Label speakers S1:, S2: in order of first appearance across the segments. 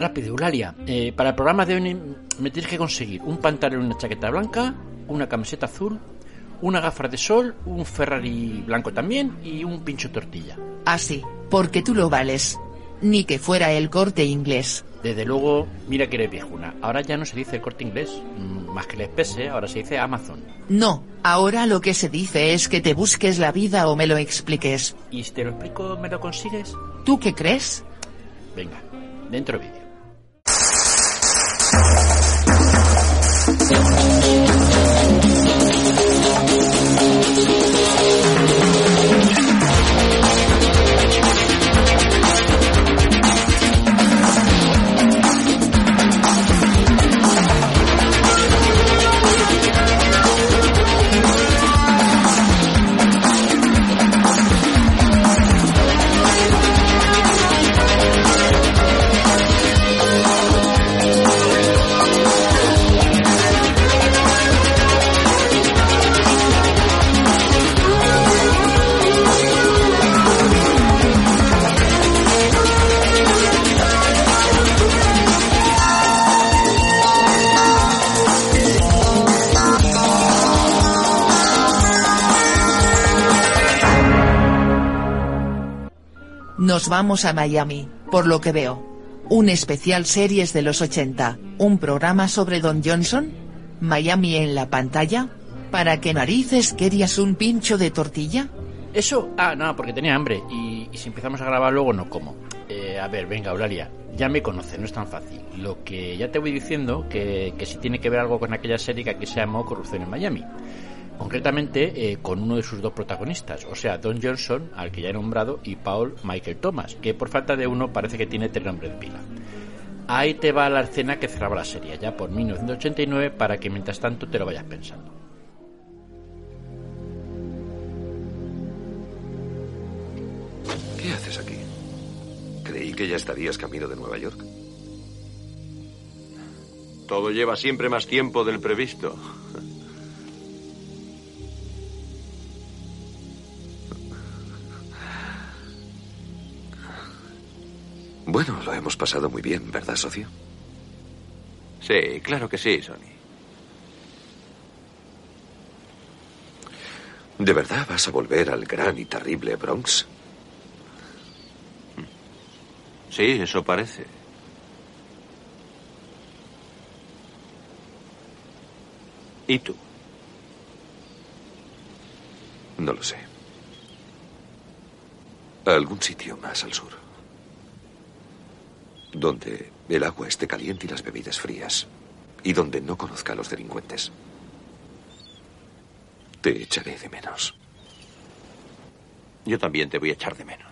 S1: Rápido, Eulalia. Eh, para el programa de hoy me tienes que conseguir un pantalón y una chaqueta blanca, una camiseta azul, una gafas de sol, un Ferrari blanco también y un pincho tortilla.
S2: Así, porque tú lo vales. Ni que fuera el corte inglés.
S1: Desde luego, mira que eres viejuna. Ahora ya no se dice el corte inglés, mm, más que les pese, ahora se dice Amazon.
S2: No, ahora lo que se dice es que te busques la vida o me lo expliques.
S1: ¿Y si te lo explico, me lo consigues?
S2: ¿Tú qué crees?
S1: Venga, dentro vídeo. Thank you.
S2: Nos vamos a Miami, por lo que veo. Un especial series de los 80, un programa sobre Don Johnson. Miami en la pantalla. ¿Para qué narices querías un pincho de tortilla?
S1: Eso, ah, no, porque tenía hambre y, si empezamos a grabar luego no como. Eh, a ver, venga, Eulalia, ya me conoce, no es tan fácil. Lo que ya te voy diciendo, que, que si tiene que ver algo con aquella serie que aquí se llamó Corrupción en Miami. Concretamente eh, con uno de sus dos protagonistas, o sea, Don Johnson, al que ya he nombrado, y Paul Michael Thomas, que por falta de uno parece que tiene tres nombres de pila. Ahí te va la escena que cerraba la serie, ya por 1989, para que mientras tanto te lo vayas pensando.
S3: ¿Qué haces aquí? Creí que ya estarías camino de Nueva York.
S4: Todo lleva siempre más tiempo del previsto.
S3: Bueno, lo hemos pasado muy bien, ¿verdad, socio?
S4: Sí, claro que sí, Sonny.
S3: ¿De verdad vas a volver al gran y terrible Bronx?
S4: Sí, eso parece. ¿Y tú?
S3: No lo sé. A algún sitio más al sur. Donde el agua esté caliente y las bebidas frías. Y donde no conozca a los delincuentes. Te echaré de menos.
S4: Yo también te voy a echar de menos.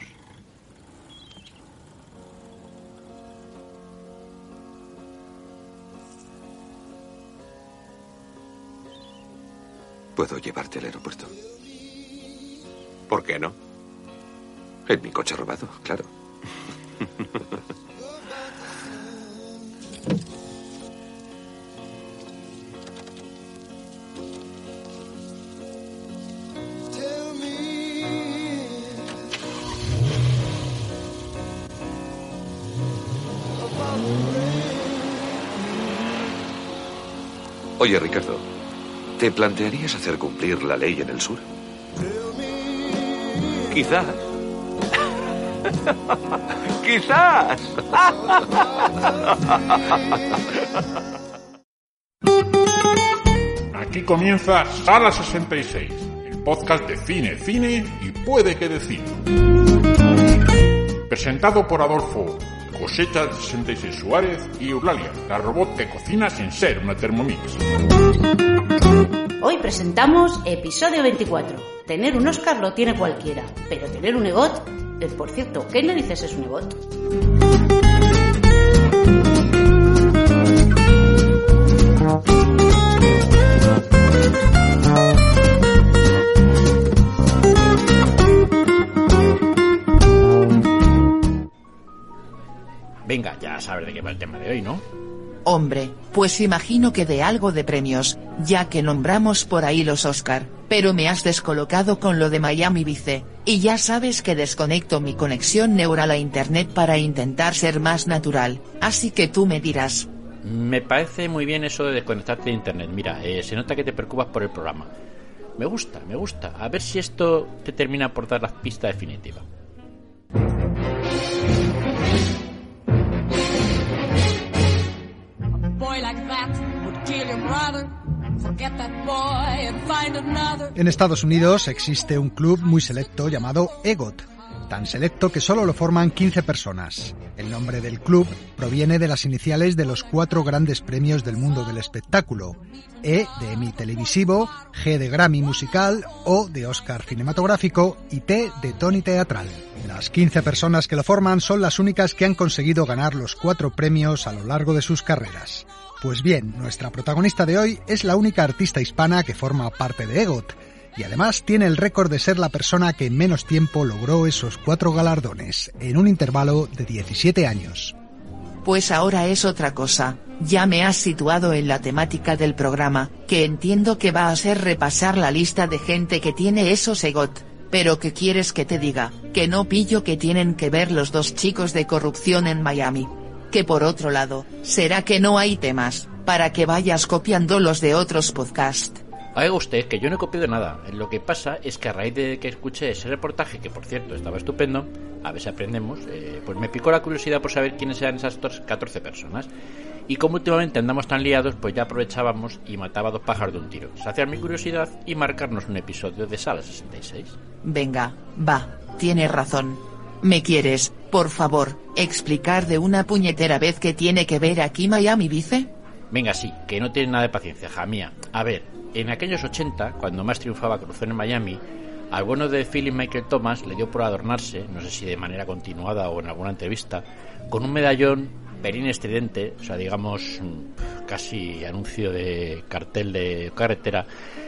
S3: ¿Puedo llevarte al aeropuerto?
S4: ¿Por qué no?
S3: En mi coche robado, claro. Oye, Ricardo, ¿te plantearías hacer cumplir la ley en el sur?
S4: Quizás. Quizás.
S5: Aquí comienza Sala 66, el podcast de cine, cine y puede que decir. Presentado por Adolfo, Cosecha 66 Suárez y Eulalia, la robot que cocina sin ser una Thermomix.
S6: Hoy presentamos episodio 24. Tener un Oscar lo tiene cualquiera, pero tener un EGOT, Eh, por cierto, ¿qué narices es un ebot?
S1: Ya sabes de qué va el tema de hoy, ¿no?
S2: Hombre, pues imagino que de algo de premios, ya que nombramos por ahí los Oscar, pero me has descolocado con lo de Miami Vice, y ya sabes que desconecto mi conexión neural a internet para intentar ser más natural, así que tú me dirás.
S1: Me parece muy bien eso de desconectarte de internet. Mira, eh, se nota que te preocupas por el programa. Me gusta, me gusta. A ver si esto te termina por dar la pista definitiva.
S7: En Estados Unidos existe un club muy selecto llamado EGOT, tan selecto que solo lo forman 15 personas. El nombre del club proviene de las iniciales de los cuatro grandes premios del mundo del espectáculo, E de Emmy televisivo, G de Grammy musical, O de Oscar cinematográfico y T de Tony teatral. Las 15 personas que lo forman son las únicas que han conseguido ganar los cuatro premios a lo largo de sus carreras. Pues bien, nuestra protagonista de hoy es la única artista hispana que forma parte de EGOT, y además tiene el récord de ser la persona que en menos tiempo logró esos cuatro galardones, en un intervalo de 17 años.
S2: Pues ahora es otra cosa, ya me has situado en la temática del programa, que entiendo que va a ser repasar la lista de gente que tiene esos EGOT. Pero ¿qué quieres que te diga? Que no pillo que tienen que ver los dos chicos de corrupción en Miami. Que por otro lado, ¿será que no hay temas, para que vayas copiando los de otros podcasts?
S1: Oiga usted, que yo no he copiado nada. Lo que pasa es que a raíz de que escuché ese reportaje, que por cierto estaba estupendo, a ver si aprendemos, eh, pues me picó la curiosidad por saber quiénes eran esas 14 personas. Y como últimamente andamos tan liados, pues ya aprovechábamos y mataba dos pájaros de un tiro. Saciar mi curiosidad y marcarnos un episodio de Sala 66.
S2: Venga, va, tienes razón. ¿Me quieres, por favor, explicar de una puñetera vez que tiene que ver aquí Miami Vice?
S1: Venga, sí, que no tiene nada de paciencia, jamía. A ver, en aquellos 80, cuando más triunfaba Cruzón en Miami, al bueno de Philip Michael Thomas le dio por adornarse, no sé si de manera continuada o en alguna entrevista, con un medallón perín estridente, o sea, digamos, casi anuncio de cartel de carretera,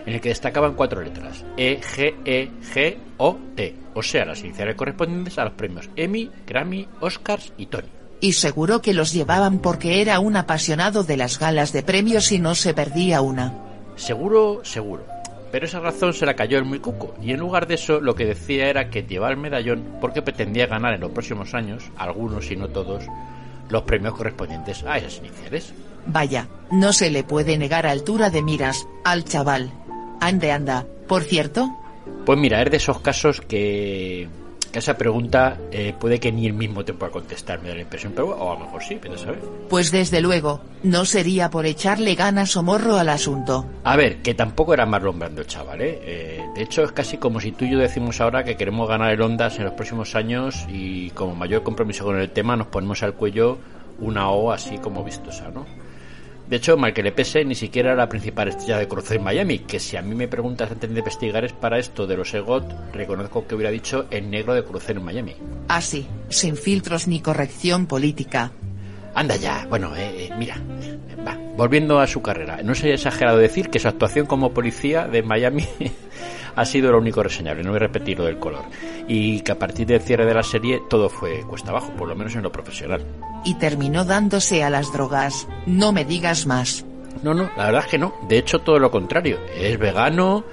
S1: en el que destacaban cuatro letras: E, G, E, G, O, T. O sea, las iniciales correspondientes a los premios Emmy, Grammy, Oscars y Tony.
S2: Y seguro que los llevaban porque era un apasionado de las galas de premios y no se perdía una.
S1: Seguro, seguro. Pero esa razón se la cayó el muy cuco, y en lugar de eso lo que decía era que llevaba el medallón porque pretendía ganar en los próximos años, algunos y no todos, los premios correspondientes a esas iniciales.
S2: Vaya, no se le puede negar altura de miras, al chaval. Ande anda, por cierto.
S1: Pues mira, es de esos casos que, que esa pregunta eh, puede que ni el mismo te pueda contestar, me da la impresión, pero o a lo mejor sí, pero sabes.
S2: Pues desde luego, no sería por echarle ganas o morro al asunto.
S1: A ver, que tampoco era Marlon Brando el chaval, ¿eh? ¿eh? De hecho, es casi como si tú y yo decimos ahora que queremos ganar el Ondas en los próximos años y como mayor compromiso con el tema nos ponemos al cuello una O así como vistosa, ¿no? De hecho, mal que le pese, ni siquiera era la principal estrella de cruce en Miami, que si a mí me preguntas antes de investigar es para esto de los EGOT, reconozco que hubiera dicho el negro de crucero en Miami.
S2: Así, sin filtros ni corrección política.
S1: Anda ya, bueno, eh, eh, mira, va, volviendo a su carrera, no sería exagerado decir que su actuación como policía de Miami ha sido lo único reseñable, no voy a repetir lo del color. Y que a partir del cierre de la serie todo fue cuesta abajo, por lo menos en lo profesional.
S2: Y terminó dándose a las drogas. No me digas más.
S1: No, no, la verdad es que no. De hecho, todo lo contrario. Es vegano,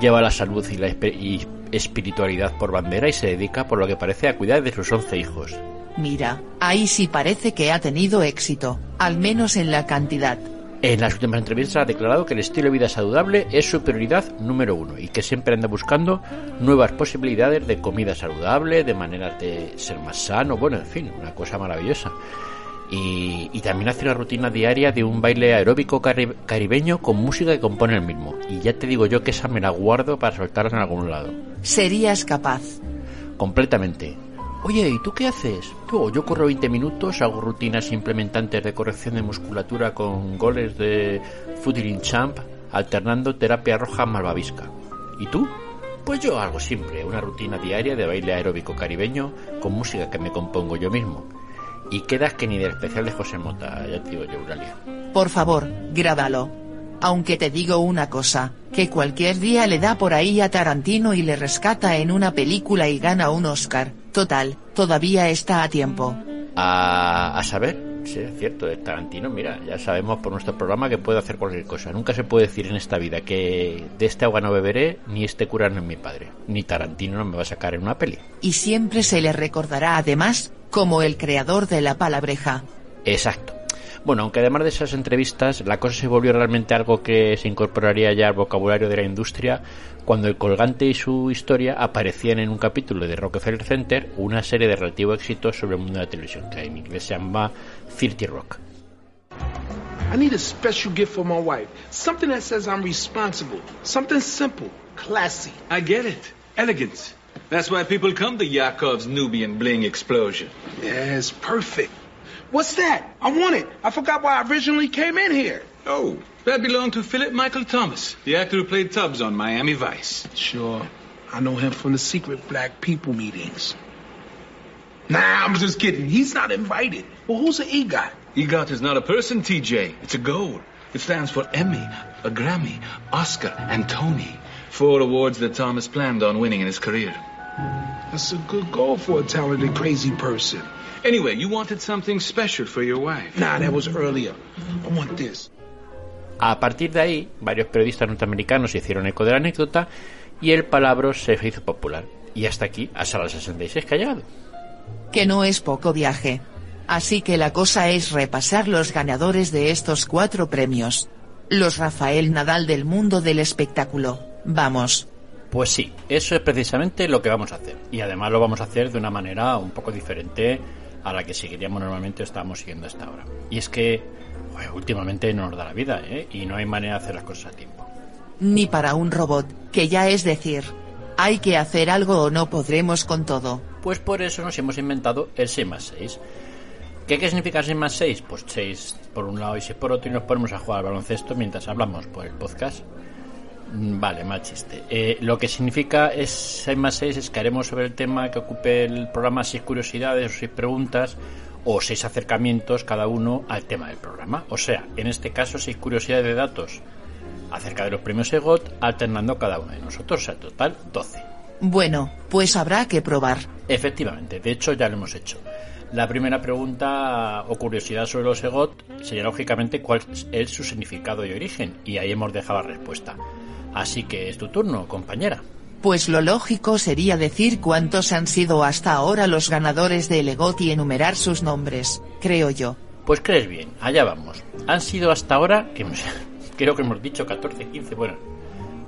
S1: lleva la salud y la y espiritualidad por bandera y se dedica, por lo que parece, a cuidar de sus once hijos.
S2: Mira, ahí sí parece que ha tenido éxito, al menos en la cantidad.
S1: En las últimas entrevistas ha declarado que el estilo de vida saludable es su prioridad número uno y que siempre anda buscando nuevas posibilidades de comida saludable, de maneras de ser más sano, bueno, en fin, una cosa maravillosa. Y, y también hace una rutina diaria de un baile aeróbico cari- caribeño con música que compone el mismo. Y ya te digo yo que esa me la guardo para soltarla en algún lado.
S2: Serías capaz.
S1: Completamente. Oye, ¿y tú qué haces? Yo, yo corro 20 minutos, hago rutinas implementantes de corrección de musculatura con goles de Footing Champ, alternando terapia roja malvavisca. ¿Y tú? Pues yo algo simple, una rutina diaria de baile aeróbico caribeño con música que me compongo yo mismo. Y quedas que ni del especial de José Mota, ya te digo yo.
S2: Por favor, grábalo. Aunque te digo una cosa, que cualquier día le da por ahí a Tarantino y le rescata en una película y gana un Oscar. Total, todavía está a tiempo.
S1: A, a saber, sí, es cierto, Tarantino, mira, ya sabemos por nuestro programa que puede hacer cualquier cosa. Nunca se puede decir en esta vida que de este agua no beberé, ni este cura no es mi padre, ni Tarantino no me va a sacar en una peli.
S2: Y siempre se le recordará además, como el creador de la palabreja.
S1: Exacto. Bueno, aunque además de esas entrevistas, la cosa se volvió realmente algo que se incorporaría ya al vocabulario de la industria cuando el colgante y su historia aparecían en un capítulo de Rockefeller Center, una serie de relativo éxito sobre el mundo de la televisión, que en inglés se llama 30 Rock.
S8: I need a special gift for my wife. Something that says I'm responsible. Something simple, classy.
S9: I get it. Elegance. That's why people come to Yakov's Nubian Bling Explosion.
S8: Yes, perfect. What's that? I want it. I forgot why I originally came in here.
S9: Oh, that belonged to Philip Michael Thomas, the actor who played Tubbs on Miami Vice.
S8: Sure. I know him from the secret black people meetings. Nah, I'm just kidding. He's not invited. Well, who's the EGOT?
S9: EGOT is not a person, TJ. It's a goal. It stands for Emmy, a Grammy, Oscar, and Tony. Four awards that Thomas planned on winning in his career.
S8: That's a good goal for a talented, crazy person.
S9: Anyway, you wanted something special for your wife.
S8: Nah, that was earlier. I want this.
S1: A partir de ahí, varios periodistas norteamericanos se hicieron eco de la anécdota y el palabra se hizo popular. Y hasta aquí, a Sala 66 que ha llegado.
S2: Que no es poco viaje. Así que la cosa es repasar los ganadores de estos cuatro premios. Los Rafael Nadal del mundo del espectáculo. Vamos.
S1: Pues sí, eso es precisamente lo que vamos a hacer. Y además lo vamos a hacer de una manera un poco diferente a la que seguiríamos normalmente o estábamos siguiendo hasta ahora. Y es que últimamente no nos da la vida, ¿eh? Y no hay manera de hacer las cosas a tiempo.
S2: Ni para un robot, que ya es decir, hay que hacer algo o no podremos con todo.
S1: Pues por eso nos hemos inventado el 6 más 6. ¿Qué, ¿Qué significa 6 más 6? Pues 6 por un lado y 6 por otro y nos ponemos a jugar al baloncesto mientras hablamos por el podcast. Mm, Vale, mal chiste. Eh, lo que significa es 6 más 6 es que haremos sobre el tema que ocupe el programa 6 curiosidades o 6 preguntas o 6 acercamientos cada uno al tema del programa. O sea, en este caso 6 curiosidades de datos acerca de los premios EGOT alternando cada uno de nosotros. O sea, total 12.
S2: Bueno, pues habrá que probar.
S1: Efectivamente, de hecho ya lo hemos hecho. La primera pregunta o curiosidad sobre los EGOT sería lógicamente cuál es su significado y origen, y ahí hemos dejado la respuesta. Así que es tu turno, compañera.
S2: Pues lo lógico sería decir cuántos han sido hasta ahora los ganadores de EGOT y enumerar sus nombres, creo yo.
S1: Pues crees bien, allá vamos. Han sido hasta ahora, que creo que hemos dicho 14, 15, bueno,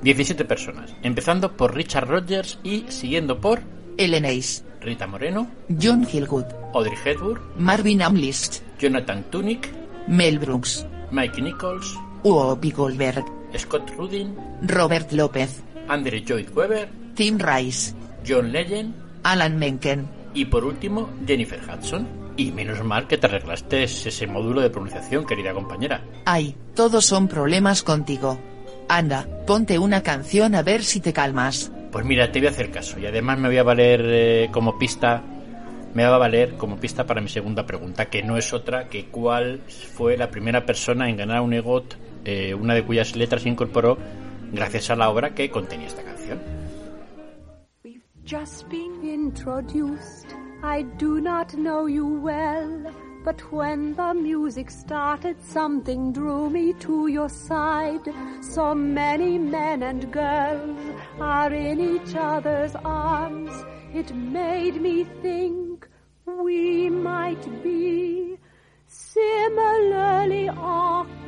S1: 17 personas. Empezando por Richard Rogers y siguiendo por
S2: Ellen Ace,
S1: Rita Moreno,
S2: John Hillgood,
S1: Audrey Hepburn,
S2: Marvin Amlist,
S1: Jonathan Tunick,
S2: Mel Brooks,
S1: Mike Nichols,
S2: Whoopi Goldberg,
S1: Scott Rudin,
S2: Robert López,
S1: Andre Lloyd Webber,
S2: Tim Rice,
S1: John Legend
S2: Alan Menken.
S1: y por último Jennifer Hudson. Y menos mal que te arreglaste ese módulo de pronunciación, querida compañera.
S2: Ay, todos son problemas contigo. Anda, ponte una canción a ver si te calmas.
S1: Pues mira, te voy a hacer caso y además me voy a valer eh, como pista, me va a valer como pista para mi segunda pregunta, que no es otra que cuál fue la primera persona en ganar un EGOT, eh, una de cuyas letras incorporó gracias a la obra que contenía esta canción.
S10: We've just been introduced. I do not know you well, but when the music started, something drew me to your side. So many men and girls are in each other's arms. It made me think we might be similarly occupied.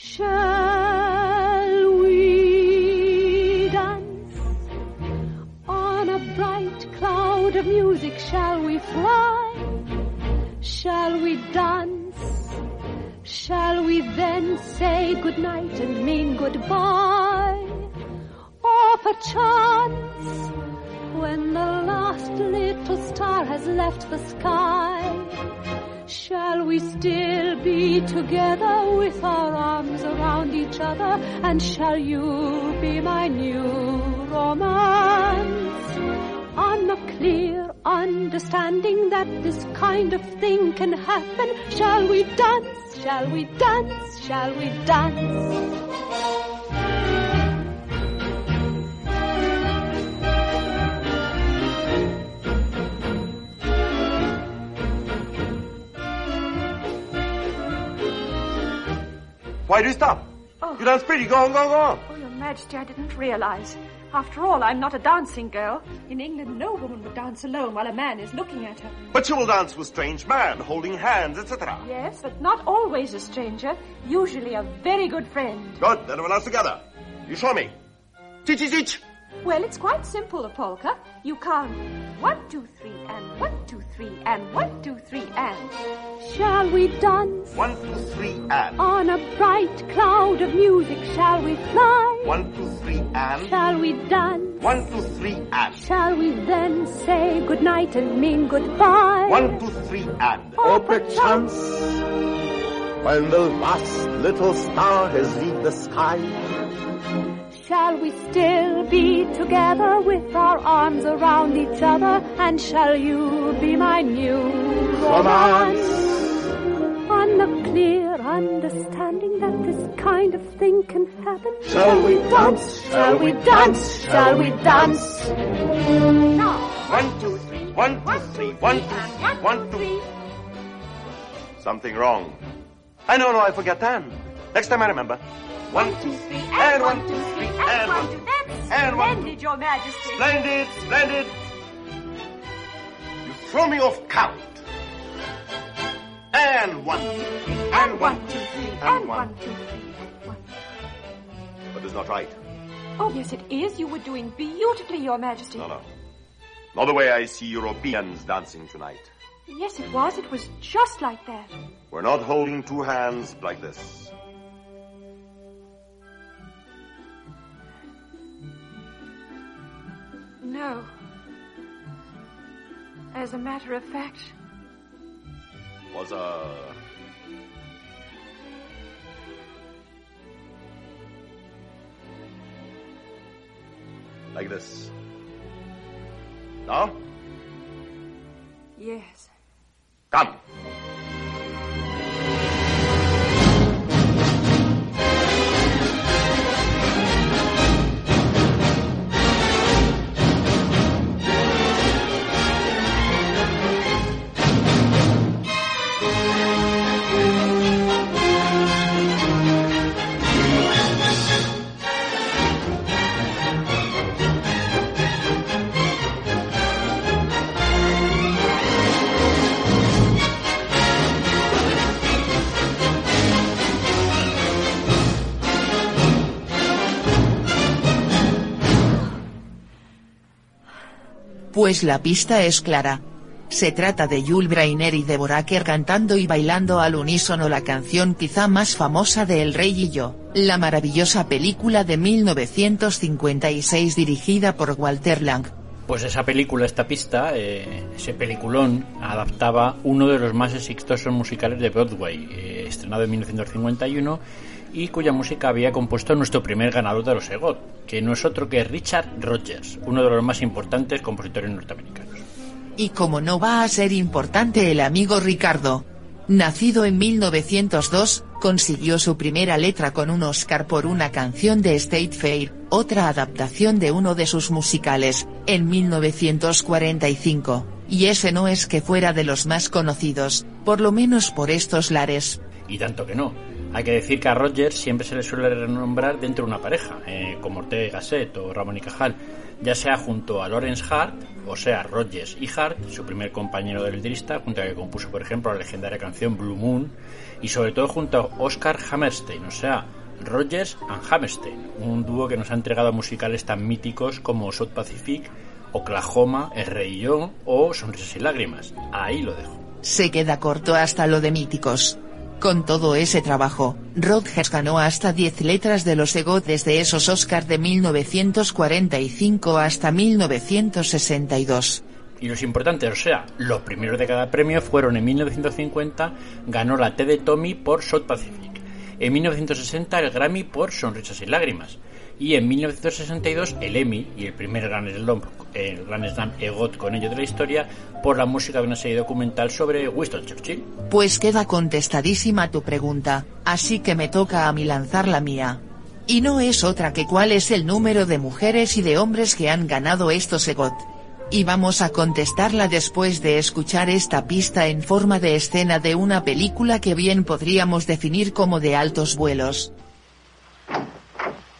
S10: Shall we dance on a bright cloud of music? Shall we fly? Shall we dance? Shall we then say goodnight and mean goodbye? Or perchance, when the last little star has left the sky. Shall we still be together with our arms around each other? And shall you be my new romance? On a clear understanding that this kind of thing can happen, shall we dance? Shall we dance? Shall we dance?
S11: Why do you stop?
S12: Oh.
S11: You dance pretty. Go on, go on, go on.
S12: Oh, Your Majesty, I didn't realize. After all, I'm not a dancing girl. In England, no woman would dance alone while a man is looking at her.
S11: But you will dance with strange man, holding hands, etc.
S12: Yes, but not always a stranger. Usually a very good friend.
S11: Good. Then we'll dance together. You show me. Teach, teach, teach.
S12: Well, it's quite simple, a polka. You count one, two, three, and one, two, three, and one, two, three, and.
S10: Shall we dance?
S11: One, two, three, and.
S10: On a bright cloud of music, shall we fly?
S11: One, two, three, and.
S10: Shall we dance?
S11: One, two, three, and.
S10: Shall we then say goodnight and mean goodbye?
S11: One, two, three, and.
S10: Or perchance,
S11: when the last little star has leave the sky.
S10: Shall we still be together with our arms around each other? And shall you be my new romance? On the clear understanding that this kind of thing can happen.
S11: Shall we dance?
S10: Shall we dance? Shall we dance?
S12: Now,
S11: One, two, three. One, two, three. One, two, three. One, two. Something wrong. I know, no, I forget Dan. Next time I remember. One, two, three, and one, two, three, and one, two,
S12: That's
S11: and one, two.
S12: splendid, Your Majesty.
S11: Splendid, splendid. You throw me off count. And one, and one, two, three, and one.
S12: two, three, and one.
S11: But it's not right.
S12: Oh, yes, it is. You were doing beautifully, Your Majesty.
S11: No, no. Not the way I see Europeans dancing tonight.
S12: Yes, it was. It was just like that.
S11: We're not holding two hands like this.
S12: No. As a matter of fact,
S11: Was a like this. Now,
S12: yes.
S11: come.
S2: Pues la pista es clara. Se trata de Jules Brainer y Deborah Kerr cantando y bailando al unísono la canción quizá más famosa de El Rey y yo, la maravillosa película de 1956 dirigida por Walter Lang.
S1: Pues esa película, esta pista, eh, ese peliculón, adaptaba uno de los más exitosos musicales de Broadway, eh, estrenado en 1951 y cuya música había compuesto nuestro primer ganador de los EGOT, que no es otro que Richard Rodgers, uno de los más importantes compositores norteamericanos.
S2: Y como no va a ser importante el amigo Ricardo. Nacido en 1902, consiguió su primera letra con un Oscar por una canción de State Fair, otra adaptación de uno de sus musicales, en 1945, y ese no es que fuera de los más conocidos, por lo menos por estos lares.
S1: Y tanto que no. Hay que decir que a Rogers siempre se le suele renombrar dentro de una pareja, eh, como Ortega y Gasset o Ramón y Cajal, ya sea junto a Lawrence Hart, o sea, Rogers y Hart, su primer compañero del letrista, junto a que compuso, por ejemplo, la legendaria canción Blue Moon, y sobre todo junto a Oscar Hammerstein, o sea, Rogers and Hammerstein, un dúo que nos ha entregado musicales tan míticos como South Pacific, Oklahoma, El Rey yo o Sonrisas y Lágrimas. Ahí lo dejo.
S2: Se queda corto hasta lo de míticos. Con todo ese trabajo, Rodgers ganó hasta 10 letras de los EGOT desde esos Oscars de 1945 hasta 1962.
S1: Y los importantes, o sea, los primeros de cada premio fueron en 1950 ganó la T de Tommy por South Pacific, en 1960 el Grammy por Sonrisas y Lágrimas, y en 1962 el Emmy y el primer Grand Slam, el Grand Slam EGOT con ello de la historia por la música de una serie documental sobre Winston Churchill.
S2: Pues queda contestadísima tu pregunta, así que me toca a mí lanzar la mía. Y no es otra que cuál es el número de mujeres y de hombres que han ganado estos EGOT. Y vamos a contestarla después de escuchar esta pista en forma de escena de una película que bien podríamos definir como de altos vuelos.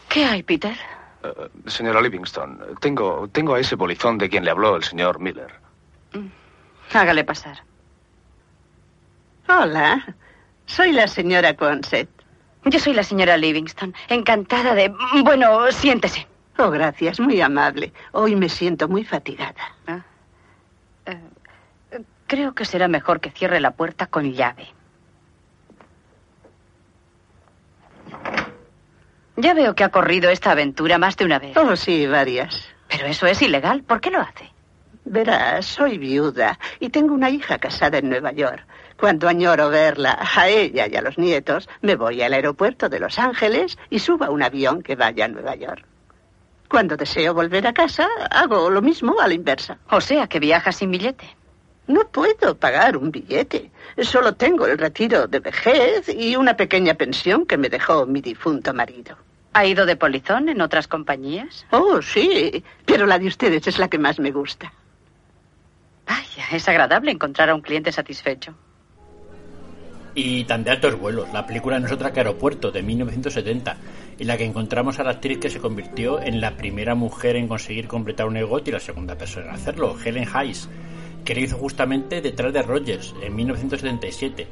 S13: ¿Qué hay, Peter?
S14: Eh, señora Livingston, tengo, tengo a ese polizón de quien le habló el señor Miller.
S13: Hágale pasar.
S15: Hola, soy la señora Consett.
S13: Yo soy la señora Livingston. Encantada de... Bueno, siéntese.
S15: Oh, gracias, muy amable. Hoy me siento muy fatigada.
S13: Ah. Eh, creo que será mejor que cierre la puerta con llave. Ya veo que ha corrido esta aventura más de una vez.
S15: Oh, sí, varias.
S13: Pero eso es ilegal. ¿Por qué lo hace?
S15: Verás, soy viuda y tengo una hija casada en Nueva York. Cuando añoro verla, a ella y a los nietos, me voy al aeropuerto de Los Ángeles y subo a un avión que vaya a Nueva York. Cuando deseo volver a casa, hago lo mismo a la inversa.
S13: O sea, que viaja sin billete.
S15: No puedo pagar un billete. Solo tengo el retiro de vejez y una pequeña pensión que me dejó mi difunto marido.
S13: ¿Ha ido de polizón en otras compañías?
S15: Oh, sí, pero la de ustedes es la que más me gusta.
S13: Vaya, es agradable encontrar a un cliente satisfecho.
S1: Y tan de altos vuelos, la película no es otra que Aeropuerto, de 1970, en la que encontramos a la actriz que se convirtió en la primera mujer en conseguir completar un EGOT y la segunda persona en hacerlo, Helen Hayes, que lo hizo justamente detrás de Rogers, en 1977,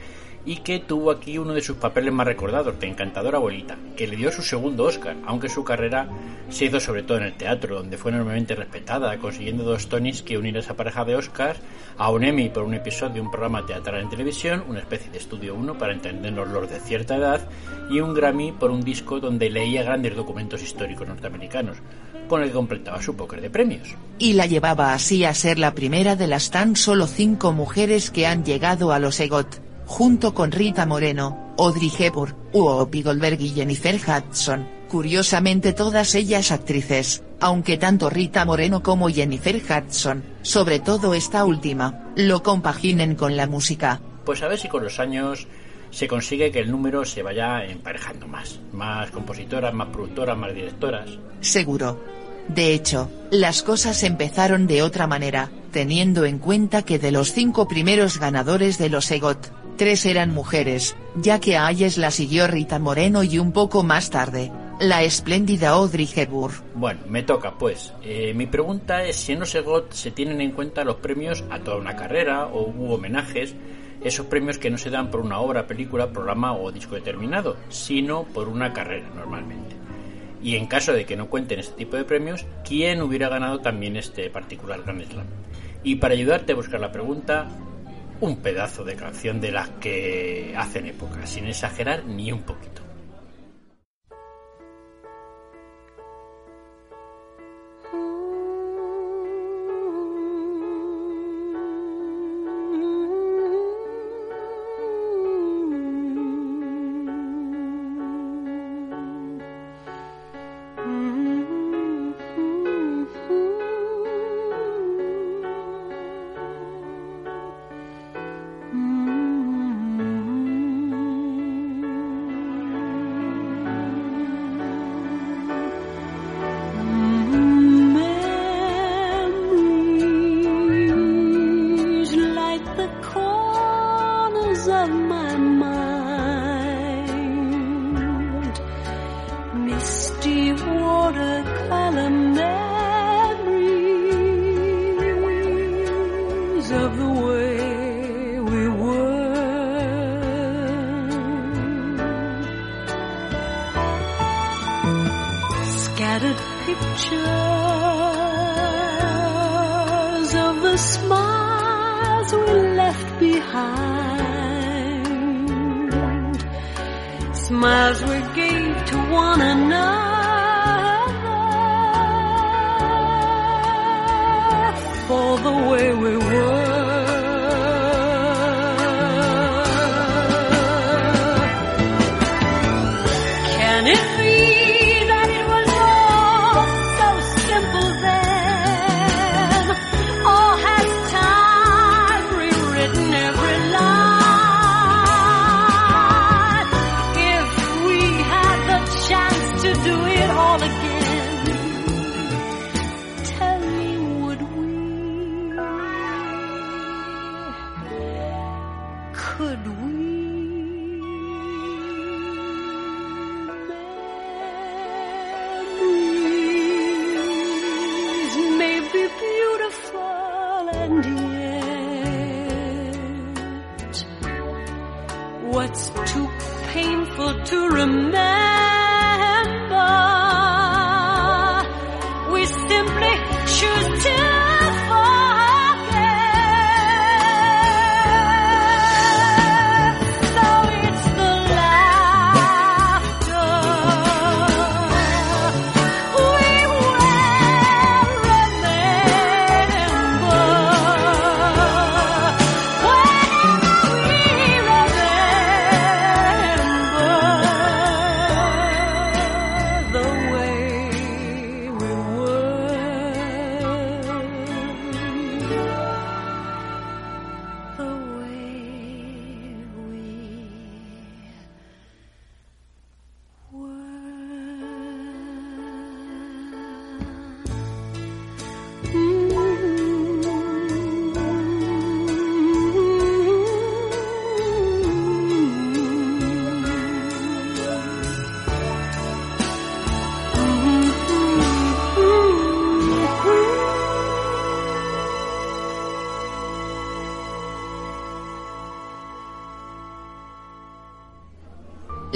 S1: y que tuvo aquí uno de sus papeles más recordados, de encantadora abuelita, que le dio su segundo Oscar, aunque su carrera se hizo sobre todo en el teatro, donde fue enormemente respetada, consiguiendo dos Tonys que unir a esa pareja de Oscars, a un Emmy por un episodio de un programa teatral en televisión, una especie de estudio 1 para entendernos los de cierta edad, y un Grammy por un disco donde leía grandes documentos históricos norteamericanos, con el que completaba su póker de premios.
S2: Y la llevaba así a ser la primera de las tan solo cinco mujeres que han llegado a los EGOT junto con Rita Moreno, Audrey Hepburn, Whoopi Goldberg y Jennifer Hudson, curiosamente todas ellas actrices, aunque tanto Rita Moreno como Jennifer Hudson, sobre todo esta última, lo compaginen con la música.
S1: Pues a ver si con los años se consigue que el número se vaya emparejando más, más compositoras, más productoras, más directoras.
S2: Seguro. De hecho, las cosas empezaron de otra manera, teniendo en cuenta que de los cinco primeros ganadores de los EGOT, tres eran mujeres, ya que a Ayes la siguió Rita Moreno y un poco más tarde, la espléndida Audrey Hepburn.
S1: Bueno, me toca pues. Eh, mi pregunta es si en los EGOT se tienen en cuenta los premios a toda una carrera o hubo homenajes, esos premios que no se dan por una obra, película, programa o disco determinado, sino por una carrera normalmente. Y en caso de que no cuenten este tipo de premios, ¿quién hubiera ganado también este particular Grand Slam? Y para ayudarte a buscar la pregunta, un pedazo de canción de las que hacen época, sin exagerar ni un poquito.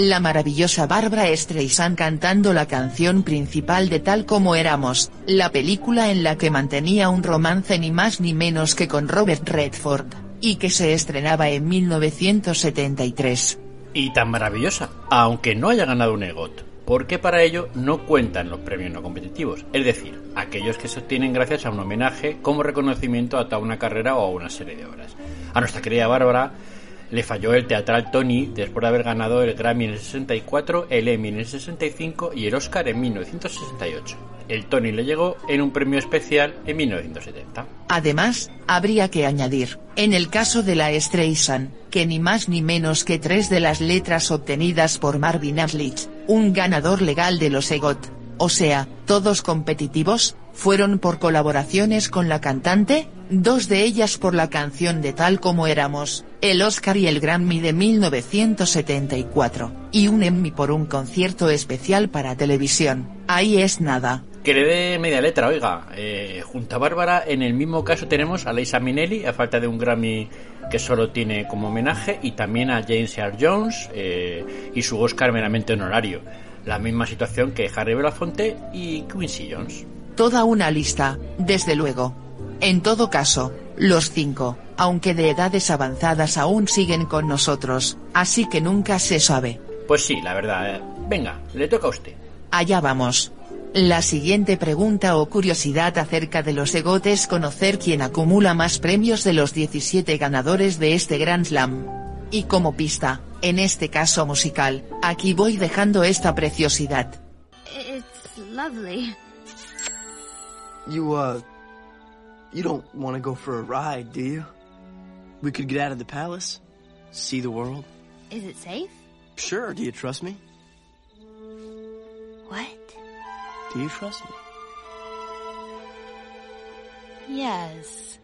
S2: La maravillosa Barbara Streisand cantando la canción principal de Tal como éramos, la película en la que mantenía un romance ni más ni menos que con Robert Redford, y que se estrenaba en 1973.
S1: Y tan maravillosa, aunque no haya ganado un EGOT, porque para ello no cuentan los premios no competitivos, es decir, aquellos que se obtienen gracias a un homenaje como reconocimiento a toda una carrera o a una serie de obras. A nuestra querida Bárbara le falló el teatral Tony después de haber ganado el Grammy en el 64, el Emmy en el 65 y el Oscar en 1968. El Tony le llegó en un premio especial en 1970.
S2: Además, habría que añadir, en el caso de la Streisand, que ni más ni menos que tres de las letras obtenidas por Marvin Aslich, un ganador legal de los EGOT, o sea, todos competitivos, fueron por colaboraciones con la cantante, dos de ellas por la canción de Tal como éramos, el Oscar y el Grammy de 1974, y un Emmy por un concierto especial para televisión, ahí es nada.
S1: Que le dé media letra, oiga. Eh, junto a Bárbara, en el mismo caso tenemos a Lisa Minnelli, a falta de un Grammy que solo tiene como homenaje, y también a James Earl Jones eh, y su Oscar meramente honorario. La misma situación que Harry Belafonte y Quincy Jones.
S2: Toda una lista, desde luego. En todo caso, los cinco, aunque de edades avanzadas aún siguen con nosotros, así que nunca se sabe.
S1: Pues sí, la verdad. eh. Venga, le toca a usted.
S2: Allá vamos. La siguiente pregunta o curiosidad acerca de los EGOT es conocer quién acumula más premios de los 17 ganadores de este Grand Slam. Y como pista, en este caso musical, aquí voy dejando esta preciosidad.
S16: It's lovely.
S17: You, uh, you don't want to go for a ride, do you? We could get out of the palace, see the world.
S16: Is it safe?
S17: Sure, do you trust me?
S16: What?
S17: Do you trust me?
S16: Yes.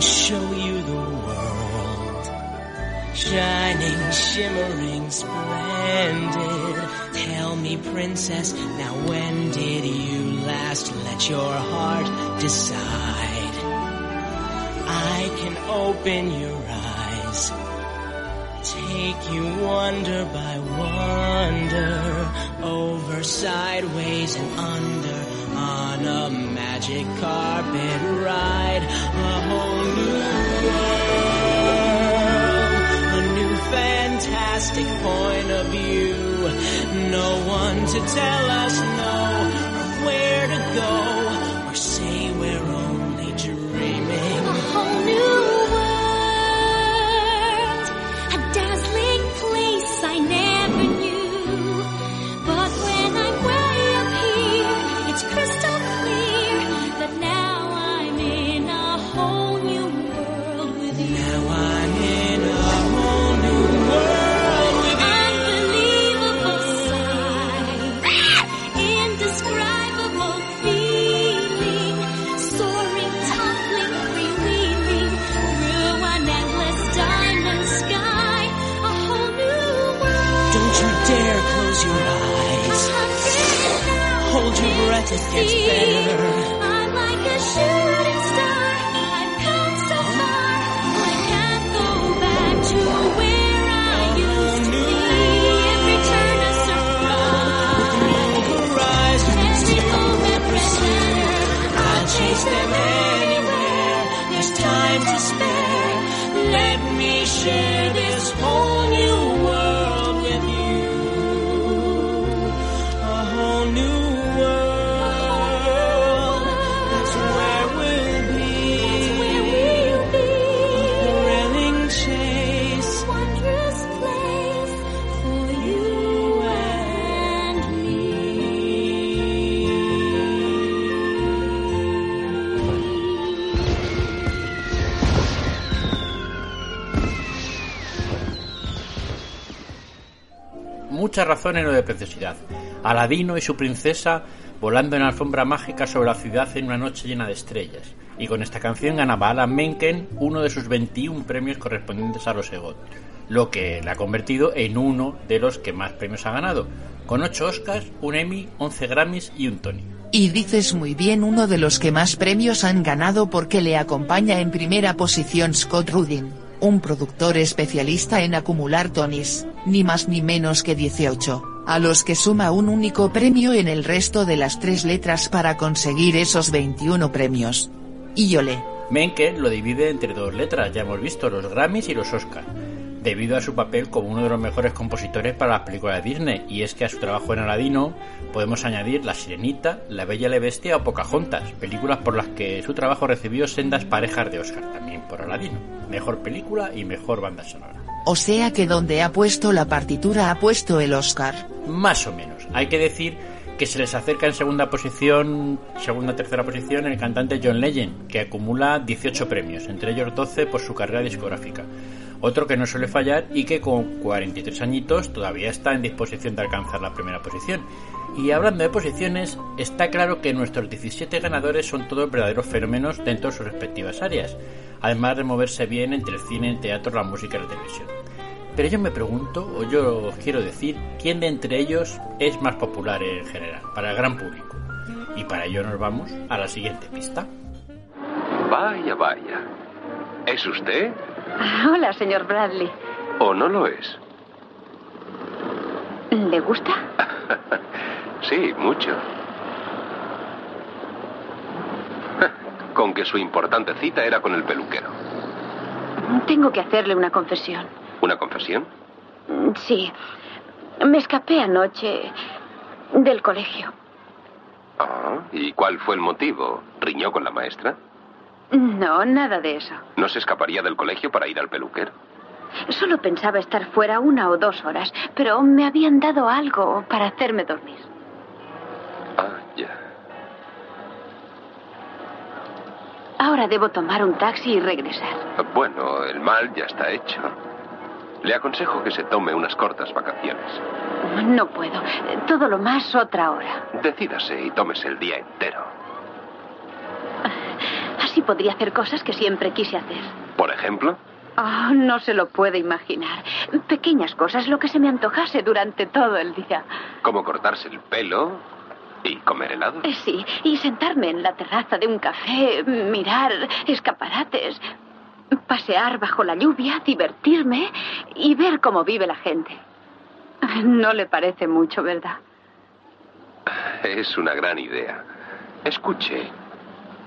S18: Show you the world. Shining, shimmering, splendid. Tell me, princess, now when did you last let your heart decide? I can open your eyes. Take you wonder by wonder. Over, sideways, and under. On a magic carpet ride. A whole new world. A new fantastic point of view. No one to tell us no. Or where to go.
S1: Muchas razones no de preciosidad. Aladino y su princesa volando en alfombra mágica sobre la ciudad en una noche llena de estrellas. Y con esta canción ganaba Alan Menken uno de sus 21 premios correspondientes a los EGOT, lo que le ha convertido en uno de los que más premios ha ganado, con 8 Oscars, un Emmy, 11 Grammys y un Tony.
S2: Y dices muy bien uno de los que más premios han ganado porque le acompaña en primera posición Scott Rudin, un productor especialista en acumular Tonys, ni más ni menos que 18, a los que suma un único premio en el resto de las tres letras para conseguir esos 21 premios. Y Yole.
S1: Menken lo divide entre dos letras, ya hemos visto, los Grammys y los Oscars, debido a su papel como uno de los mejores compositores para las películas de Disney, y es que a su trabajo en Aladino podemos añadir La Sirenita, La Bella y la Bestia o Pocahontas, películas por las que su trabajo recibió sendas parejas de Oscar, también por Aladino, mejor película y mejor banda sonora.
S2: O sea que donde ha puesto la partitura ha puesto el Oscar.
S1: Más o menos, hay que decir que se les acerca en segunda posición, segunda tercera posición el cantante John Legend, que acumula 18 premios, entre ellos 12 por su carrera discográfica. Otro que no suele fallar y que con 43 añitos todavía está en disposición de alcanzar la primera posición. Y hablando de posiciones, está claro que nuestros 17 ganadores son todos verdaderos fenómenos dentro de sus respectivas áreas, además de moverse bien entre el cine, el teatro, la música y la televisión. Pero yo me pregunto, o yo os quiero decir, quién de entre ellos es más popular en general, para el gran público. Y para ello nos vamos a la siguiente pista.
S14: Vaya, vaya. ¿Es usted
S13: Hola, señor Bradley.
S14: o no lo es?
S13: ¿Le gusta?
S14: Sí, mucho. Con que su importante cita era con el peluquero.
S13: Tengo que hacerle una confesión.
S14: ¿Una confesión?
S13: Sí. Me escapé anoche del colegio.
S14: Ah, ¿y cuál fue el motivo? ¿Riñó con la maestra?
S13: No, nada de eso.
S14: ¿No se escaparía del colegio para ir al peluquero?
S13: Solo pensaba estar fuera una o dos horas, pero me habían dado algo para hacerme dormir.
S14: Ah, ya.
S13: Ahora debo tomar un taxi y regresar.
S14: Bueno, el mal ya está hecho. Le aconsejo que se tome unas cortas vacaciones.
S13: No puedo. Todo lo más otra hora.
S14: Decídase y tómese el día entero.
S13: Así podría hacer cosas que siempre quise hacer.
S14: Por ejemplo,
S13: Oh, no se lo puede imaginar. Pequeñas cosas, lo que se me antojase durante todo el día.
S14: como cortarse el pelo y comer helado.
S13: Eh, Sí, y sentarme en la terraza de un café, mirar escaparates, pasear bajo la lluvia, divertirme y ver cómo vive la gente. No le parece mucho, ¿verdad?
S14: Es una gran idea. Escuche,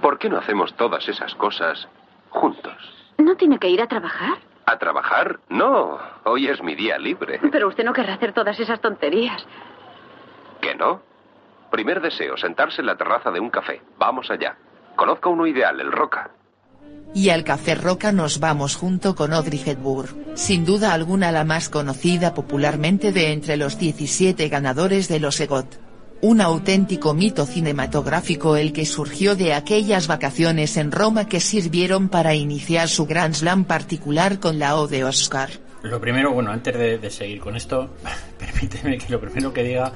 S14: ¿por qué no hacemos todas esas cosas juntos?
S13: ¿No tiene que ir a trabajar?
S14: ¿A trabajar? No, hoy es mi día libre.
S13: Pero usted no querrá hacer todas esas tonterías.
S14: ¿Que no? Primer deseo, sentarse en la terraza de un café. Vamos allá. Conozco uno ideal, el Roca.
S2: Y al Café Roca nos vamos junto con Audrey Hepburn, sin duda alguna la más conocida popularmente de entre los 17 ganadores de los EGOT. Un auténtico mito cinematográfico el que surgió de aquellas vacaciones en Roma que sirvieron para iniciar su Grand Slam particular con la O de Oscar.
S1: Lo primero, bueno, antes de, de seguir con esto, permíteme que lo primero que diga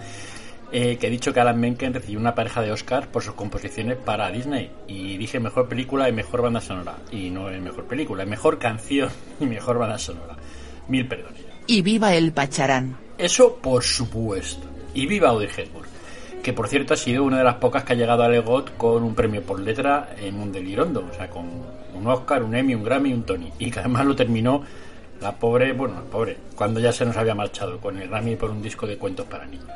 S1: eh, que he dicho que Alan Menken recibió una pareja de Oscar por sus composiciones para Disney. Y dije mejor película y mejor banda sonora. Y no es mejor película, es mejor canción y mejor banda sonora. Mil perdones.
S2: Y viva el Pacharán.
S1: Eso por supuesto. Y viva Audrey Hepburn. Que por cierto ha sido una de las pocas que ha llegado al EGOT con un premio por letra en un delirondo, o sea, con un Oscar, un Emmy, un Grammy y un Tony. Y que además lo terminó la pobre, bueno, pobre, cuando ya se nos había marchado con el Grammy por un disco de cuentos para niños.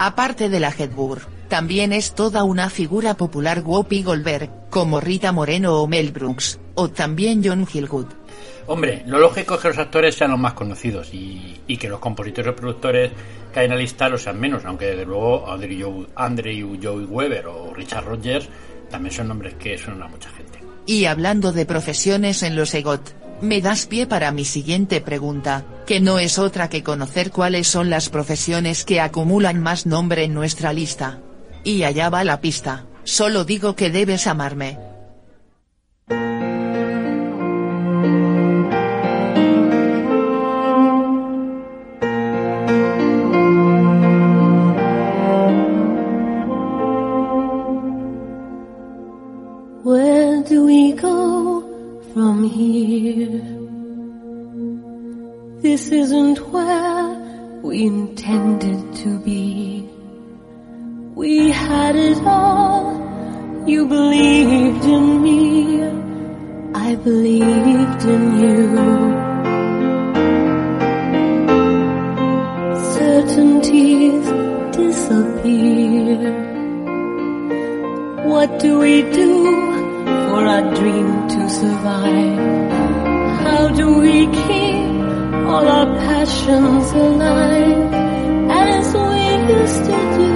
S2: Aparte de la Hedburg, también es toda una figura popular Whoopi Goldberg, como Rita Moreno o Mel Brooks, o también John Gielgud.
S1: Hombre, lo lógico es que los actores sean los más conocidos y, que los compositores o productores que hay en la lista lo sean menos, aunque desde luego Andrew, Andrew Joey Weber o Richard Rogers también son nombres que suenan a mucha gente.
S2: Y hablando de profesiones en los EGOT, me das pie para mi siguiente pregunta, que no es otra que conocer cuáles son las profesiones que acumulan más nombre en nuestra lista. Y allá va la pista, solo digo que debes amarme.
S19: This isn't where we intended to be. We had it all. You believed in me. I believed in you. Certainties disappear. What do we do for our dream to survive? How do we keep all our passions alive as we used to do?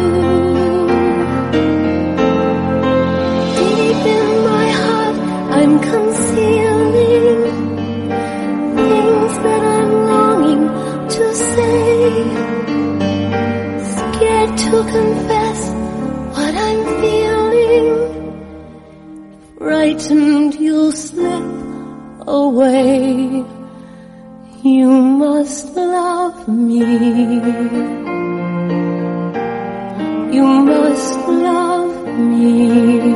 S19: Deep in my heart, I'm concealing things that I'm longing to say. Scared to confess what I'm feeling. Frightened you'll slip away. You must love me. You must love me.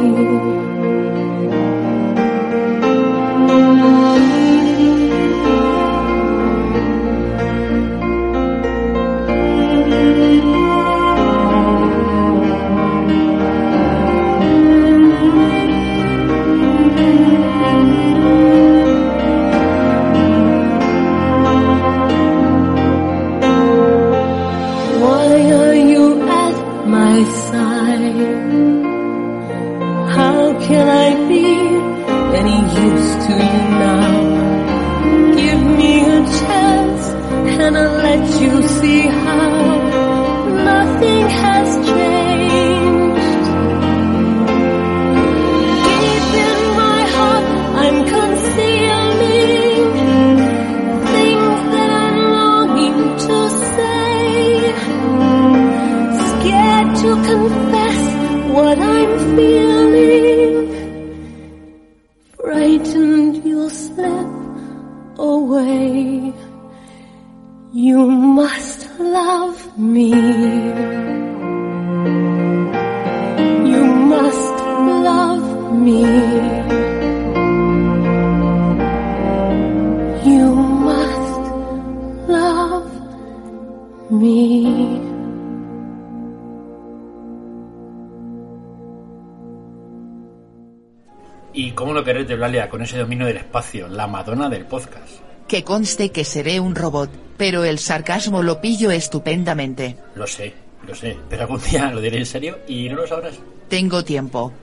S1: Con ese dominio del espacio, la Madonna del podcast.
S2: Que conste que seré un robot, pero el sarcasmo lo pillo estupendamente.
S1: Lo sé, lo sé, pero algún día lo diré en serio y no lo sabrás.
S2: Tengo tiempo.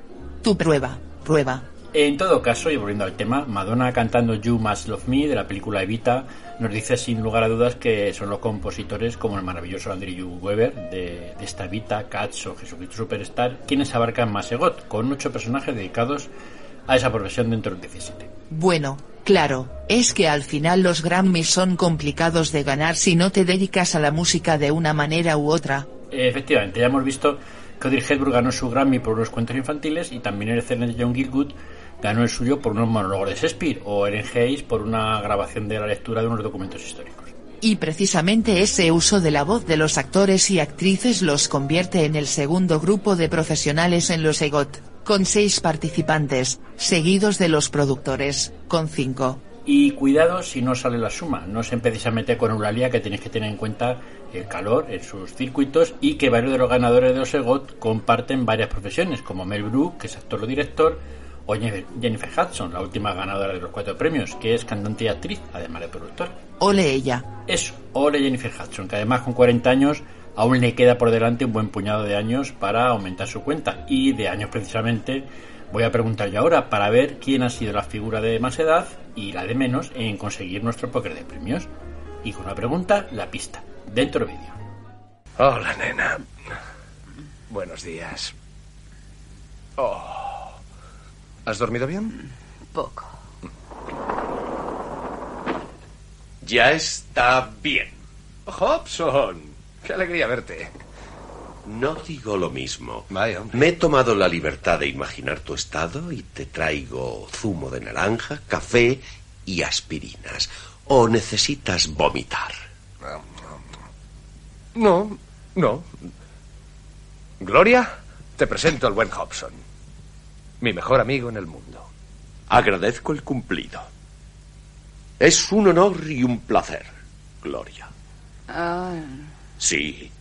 S2: Tu prueba, prueba.
S1: En todo caso, y volviendo al tema, Madonna cantando You Must Love Me de la película Evita nos dice sin lugar a dudas que son los compositores como el maravilloso Andrew Weber de, de esta Evita, Cats o Jesucristo Superstar quienes abarcan más EGOT, con ocho personajes dedicados a esa profesión dentro del 17.
S2: Bueno, claro, es que al final los Grammys son complicados de ganar si no te dedicas a la música de una manera u otra.
S1: Efectivamente, ya hemos visto que Audrey Hepburn ganó su Grammy por unos cuentos infantiles y también el excelente John Gielgud ganó el suyo por unos monólogos de Shakespeare o Ellen Hayes por una grabación de la lectura de unos documentos históricos.
S2: Y precisamente ese uso de la voz de los actores y actrices los convierte en el segundo grupo de profesionales en los EGOT, con seis participantes, seguidos de los productores, con cinco.
S1: Y cuidado si no sale la suma. No os empecéis a meter con Eulalia, que tenéis que tener en cuenta el calor en sus circuitos y que varios de los ganadores de los EGOT comparten varias profesiones, como Mel Brooks, que es actor o director, o Jennifer Jennifer Hudson, la última ganadora de los cuatro premios, que es cantante y actriz, además de productora.
S2: Ole ella.
S1: Eso, ole Jennifer Hudson, que además con 40 años aún le queda por delante un buen puñado de años para aumentar su cuenta. Y de años precisamente voy a preguntar yo ahora para ver quién ha sido la figura de más edad y la de menos en conseguir nuestro póker de premios. Y con la pregunta, la pista. Dentro del vídeo.
S20: Hola, nena. Buenos días. Oh. ¿Has dormido bien?
S21: Poco.
S20: Ya está bien. Hobson, qué alegría verte.
S22: No digo lo mismo.
S20: Vaya, hombre.
S22: Me he tomado la libertad de imaginar tu estado y te traigo zumo de naranja, café y aspirinas. ¿O necesitas vomitar?
S20: No, no. Gloria, te presento al buen Hobson. Mi mejor amigo en el mundo.
S22: Agradezco el cumplido. Es un honor y un placer, Gloria.
S21: Ah,
S22: Sí.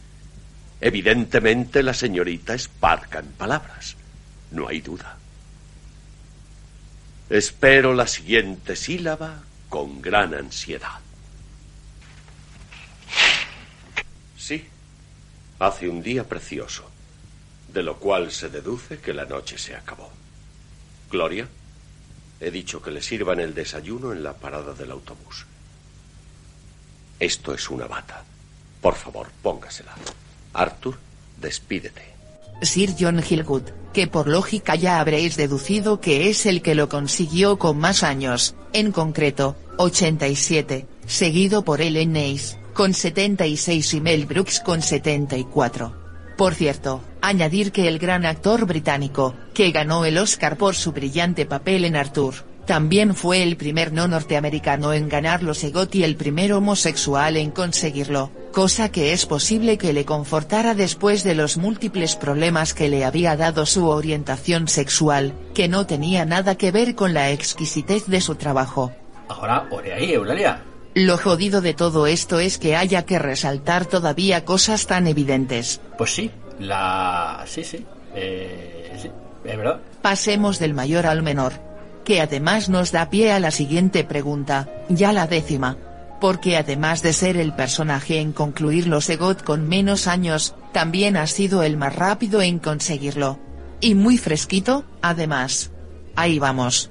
S22: Evidentemente la señorita es parca en palabras. No hay duda. Espero la siguiente sílaba con gran ansiedad. Sí. Hace un día precioso, de lo cual se deduce que la noche se acabó. Gloria, he dicho que le sirvan el desayuno en la parada del autobús. Esto es una bata. Por favor, póngasela. Arthur, despídete.
S2: Sir John Gilgood, que por lógica ya habréis deducido que es el que lo consiguió con más años, en concreto, 87, seguido por Ellen Neis, con 76 y Mel Brooks con 74. Por cierto, añadir que el gran actor británico, que ganó el Oscar por su brillante papel en Arthur, también fue el primer no norteamericano en ganar los EGOT y el primer homosexual en conseguirlo, cosa que es posible que le confortara después de los múltiples problemas que le había dado su orientación sexual, que no tenía nada que ver con la exquisitez de su trabajo.
S1: Ahora, ore ahí, Eulalia.
S2: Lo jodido de todo esto es que haya que resaltar todavía cosas tan evidentes.
S1: Pues sí, la... Sí, sí. Eh, sí, es verdad.
S2: Pasemos del mayor al menor. Que además nos da pie a la siguiente pregunta, ya la décima. Porque además de ser el personaje en concluir los EGOT con menos años, también ha sido el más rápido en conseguirlo. Y muy fresquito, además. Ahí vamos.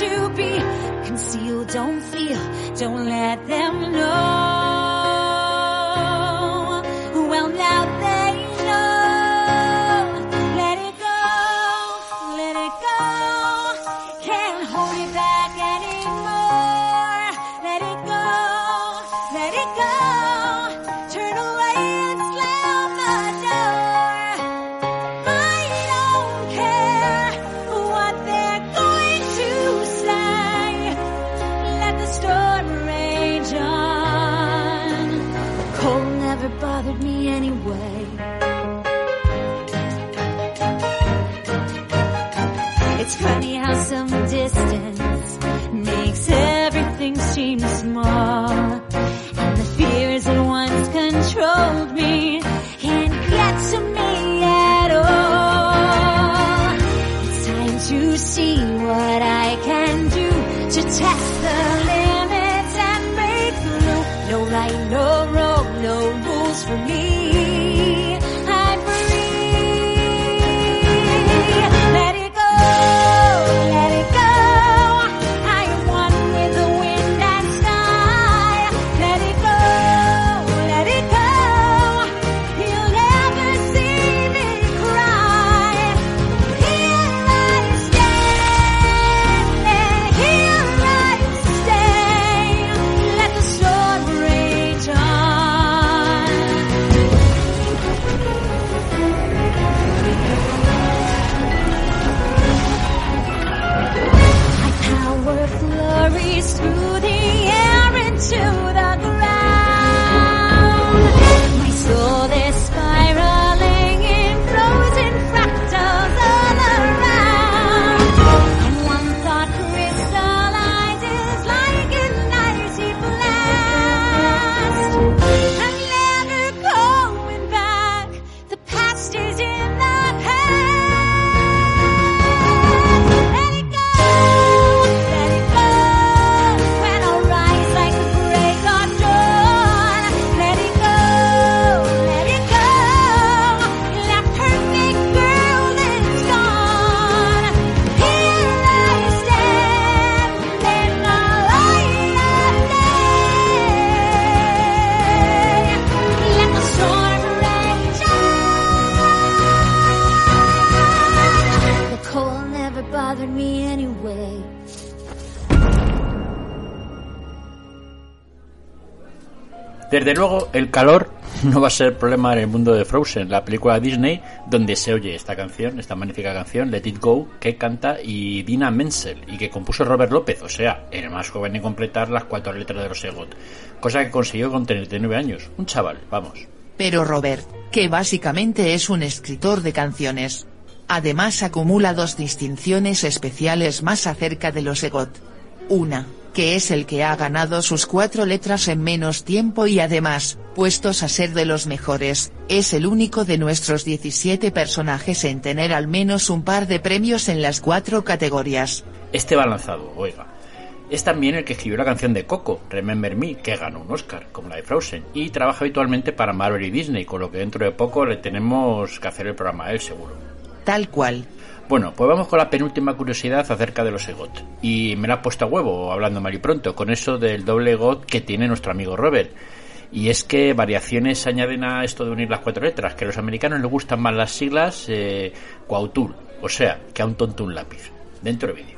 S16: to be. Conceal, don't feel, don't let them know.
S1: Desde luego, el calor no va a ser problema en el mundo de Frozen, la película Disney, donde se oye esta canción, esta magnífica canción, Let It Go, que canta y Dina Menzel, y que compuso Robert López, o sea, el más joven en completar las cuatro letras de los EGOT, cosa que consiguió con 39 años. Un chaval, vamos.
S2: Pero Robert, que básicamente es un escritor de canciones. Además acumula dos distinciones especiales más acerca de los EGOT. Una, que es el que ha ganado sus cuatro letras en menos tiempo y además, puestos a ser de los mejores, es el único de nuestros 17 personajes en tener al menos un par de premios en las cuatro categorías.
S1: Este va lanzado, oiga. Es también el que escribió la canción de Coco, Remember Me, que ganó un Oscar, como la de Frozen, y trabaja habitualmente para Marvel y Disney, con lo que dentro de poco le tenemos que hacer el programa a él, seguro.
S2: Tal cual.
S1: Bueno, pues vamos con la penúltima curiosidad acerca de los EGOT. Y me la ha puesto a huevo, hablando mal y pronto, con eso del doble EGOT que tiene nuestro amigo Robert. Y es que variaciones añaden a esto de unir las cuatro letras, que a los americanos les gustan más las siglas eh, Cuautul, o sea, que a un tonto un lápiz. Dentro de vídeo.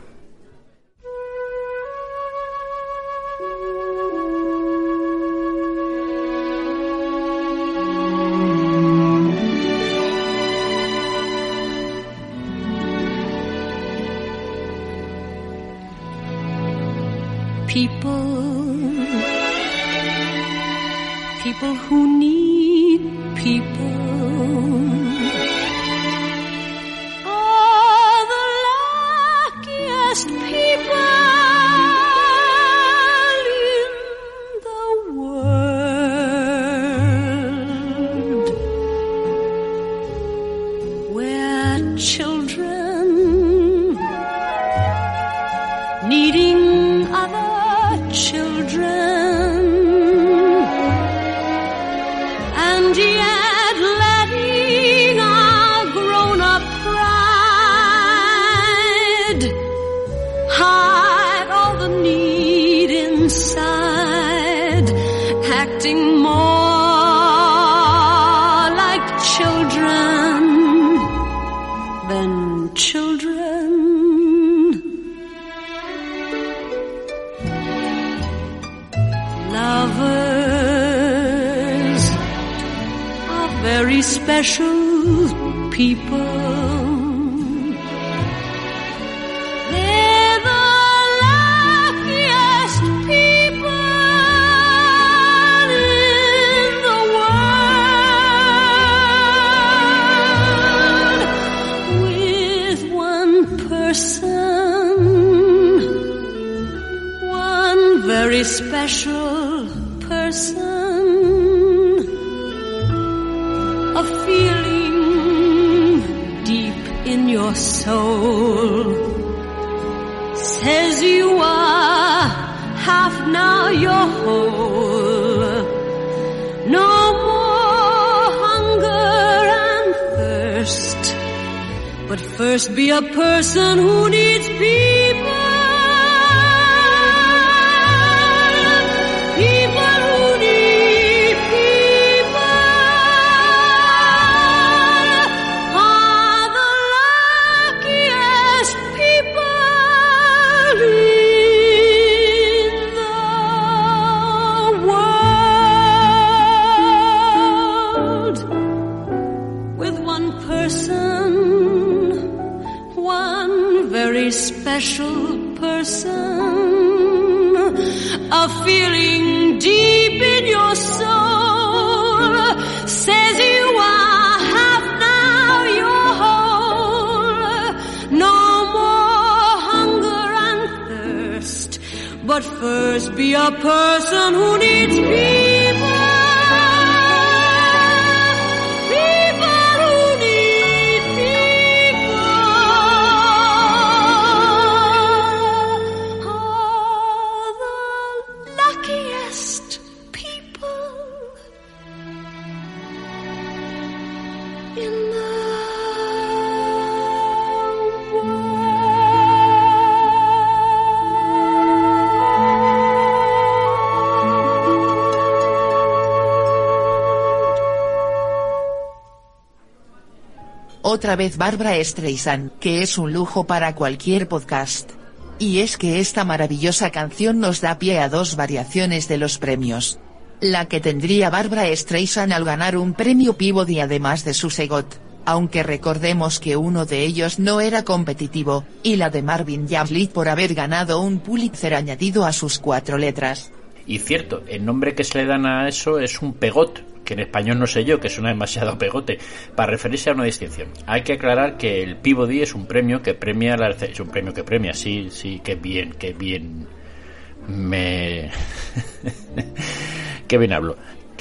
S23: Your soul says you are half now you're whole. No more hunger and thirst, but first be a person who needs. People first be a person who needs people.
S2: Otra vez Barbara Streisand, que es un lujo para cualquier podcast. Y es que esta maravillosa canción nos da pie a dos variaciones de los premios. La que tendría Barbara Streisand al ganar un premio Peabody además de su Segot, aunque recordemos que uno de ellos no era competitivo, y la de Marvin Yamlet por haber ganado un Pulitzer añadido a sus cuatro letras.
S1: Y cierto, el nombre que se le dan a eso es un pegot, que en español no sé yo, que suena demasiado pegote, para referirse a una distinción. Hay que aclarar que el Peabody es un premio que premia la es un premio que premia, sí, sí, qué bien, qué bien me qué bien hablo.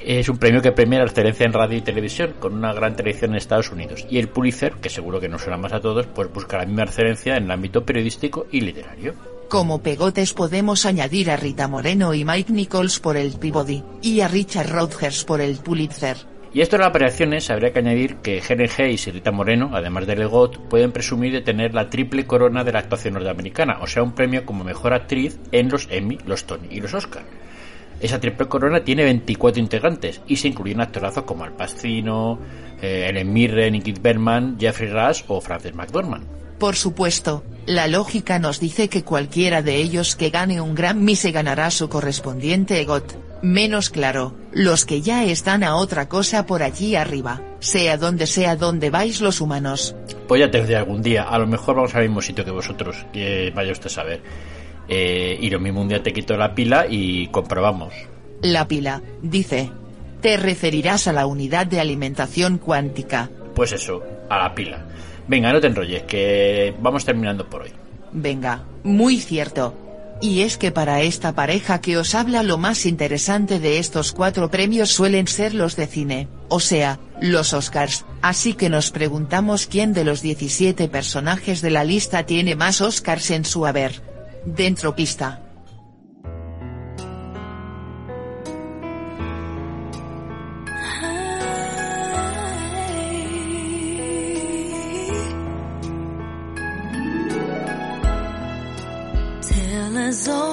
S1: Es un premio que premia la excelencia en radio y televisión, con una gran tradición en Estados Unidos. Y el Pulitzer, que seguro que nos suena más a todos, pues busca la misma excelencia en el ámbito periodístico y literario.
S2: Como pegotes podemos añadir a Rita Moreno y Mike Nichols por el Peabody, y a Richard Rodgers por el Pulitzer.
S1: Y esto de las variaciones, habría que añadir que Helen Hayes y Rita Moreno, además de Legot, pueden presumir de tener la triple corona de la actuación norteamericana, o sea, un premio como mejor actriz en los Emmy, los Tony y los Oscar. Esa triple corona tiene 24 integrantes y se incluyen actorazos como Al Pacino, eh, Ellen Mirren, Ingrid Bergman, Jeffrey Rush o Frances McDormand.
S2: Por supuesto, la lógica nos dice que cualquiera de ellos que gane un Grammy se ganará su correspondiente EGOT. Menos claro, los que ya están a otra cosa por allí arriba, sea donde sea donde vais los humanos.
S1: Pues ya te diré algún día, a lo mejor vamos al mismo sitio que vosotros, que vaya usted a saber. Eh, y lo mismo un día te quito la pila y comprobamos.
S2: La pila, dice. Te referirás a la unidad de alimentación cuántica.
S1: Pues eso, a la pila. Venga, no te enrolles, que vamos terminando por hoy.
S2: Venga, muy cierto. Y es que para esta pareja que os habla lo más interesante de estos cuatro premios suelen ser los de cine, o sea, los Oscars, así que nos preguntamos quién de los 17 personajes de la lista tiene más Oscars en su haber. Dentro pista.
S24: As old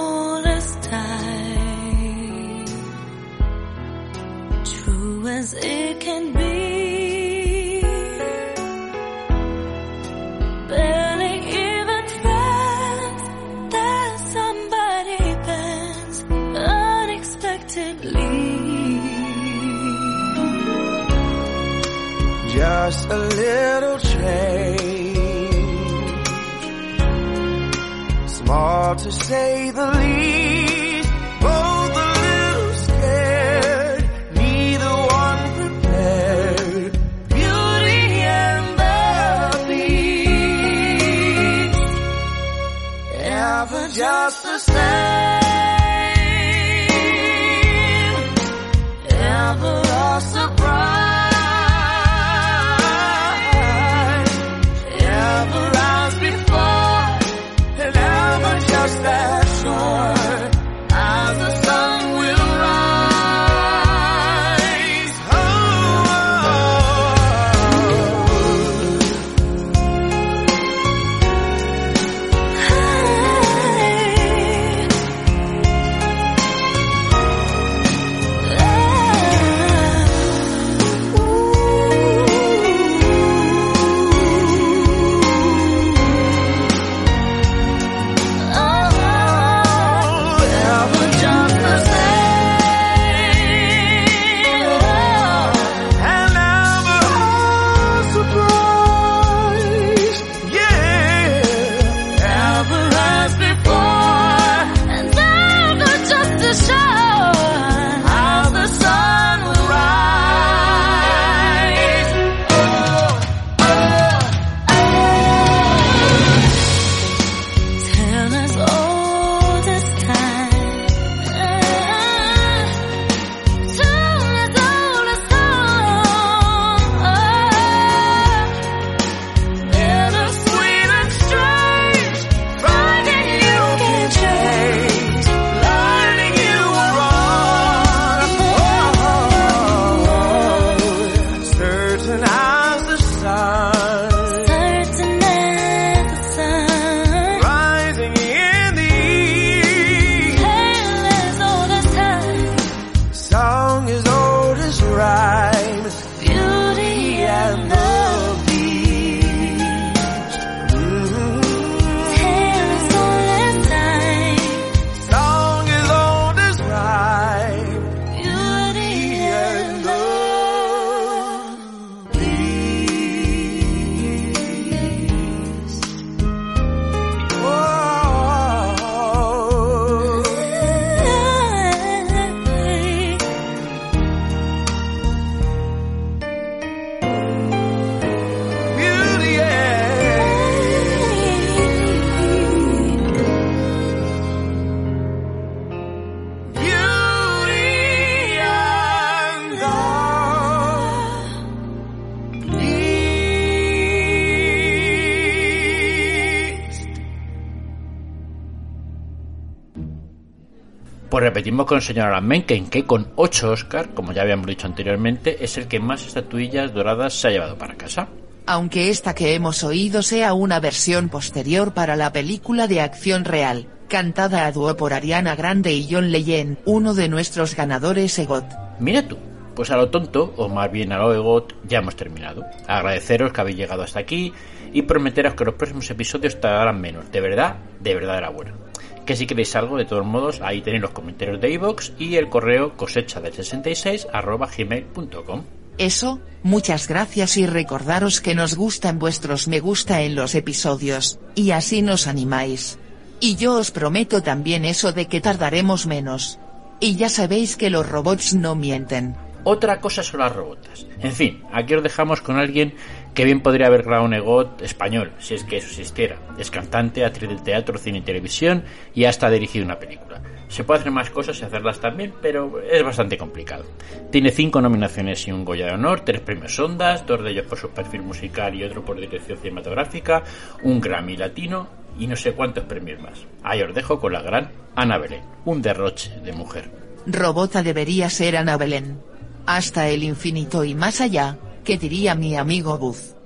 S1: repetimos con el señor Alan Menken, que con 8 Oscar, como ya habíamos dicho anteriormente, es el que más estatuillas doradas se ha llevado para casa.
S2: Aunque esta que hemos oído sea una versión posterior para la película de acción real, cantada a dúo por Ariana Grande y John Legend, uno de nuestros ganadores EGOT.
S1: Mira tú, pues a lo tonto, o más bien a lo egot, ya hemos terminado. Agradeceros que habéis llegado hasta aquí y prometeros que los próximos episodios tardarán menos. De verdad, de verdad era bueno. Que si queréis algo, de todos modos, ahí tenéis los comentarios de iVoox y el correo cosecha del 66 arroba gmail.com.
S2: Eso, muchas gracias y recordaros que nos gustan vuestros me gusta en los episodios, y así nos animáis. Y yo os prometo también eso de que tardaremos menos. Y ya sabéis que los robots no mienten.
S1: Otra cosa son las robotas. En fin, aquí os dejamos con alguien que bien podría haber grabado un EGOT español, si es que eso existiera. Es cantante, actriz de teatro, cine y televisión y hasta ha dirigido una película. Se puede hacer más cosas y hacerlas también, pero es bastante complicado. Tiene cinco nominaciones y un Goya de Honor, tres premios Ondas, dos de ellos por su perfil musical y otro por dirección cinematográfica, un Grammy latino y no sé cuántos premios más. Ahí os dejo con la gran Ana Belén, un derroche de mujer.
S2: Robota debería ser Ana Belén. Hasta el infinito y más allá, que diría mi amigo Buzz.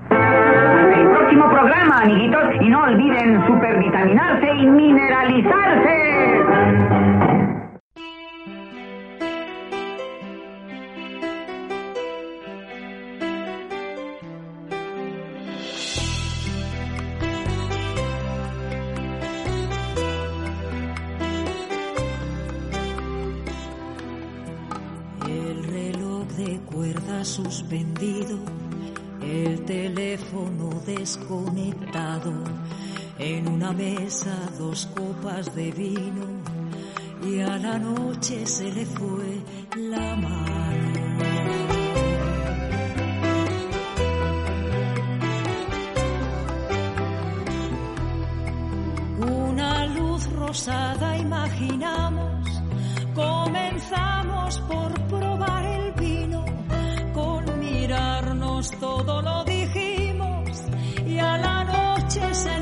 S25: El próximo programa, amiguitos, y no olviden supervitaminarse y mineralizarse.
S21: Suspendido, el teléfono desconectado, en una mesa dos copas de vino y a la noche se le fue la mano. Una luz rosada imaginamos, comenzamos por todo lo dijimos y a la noche se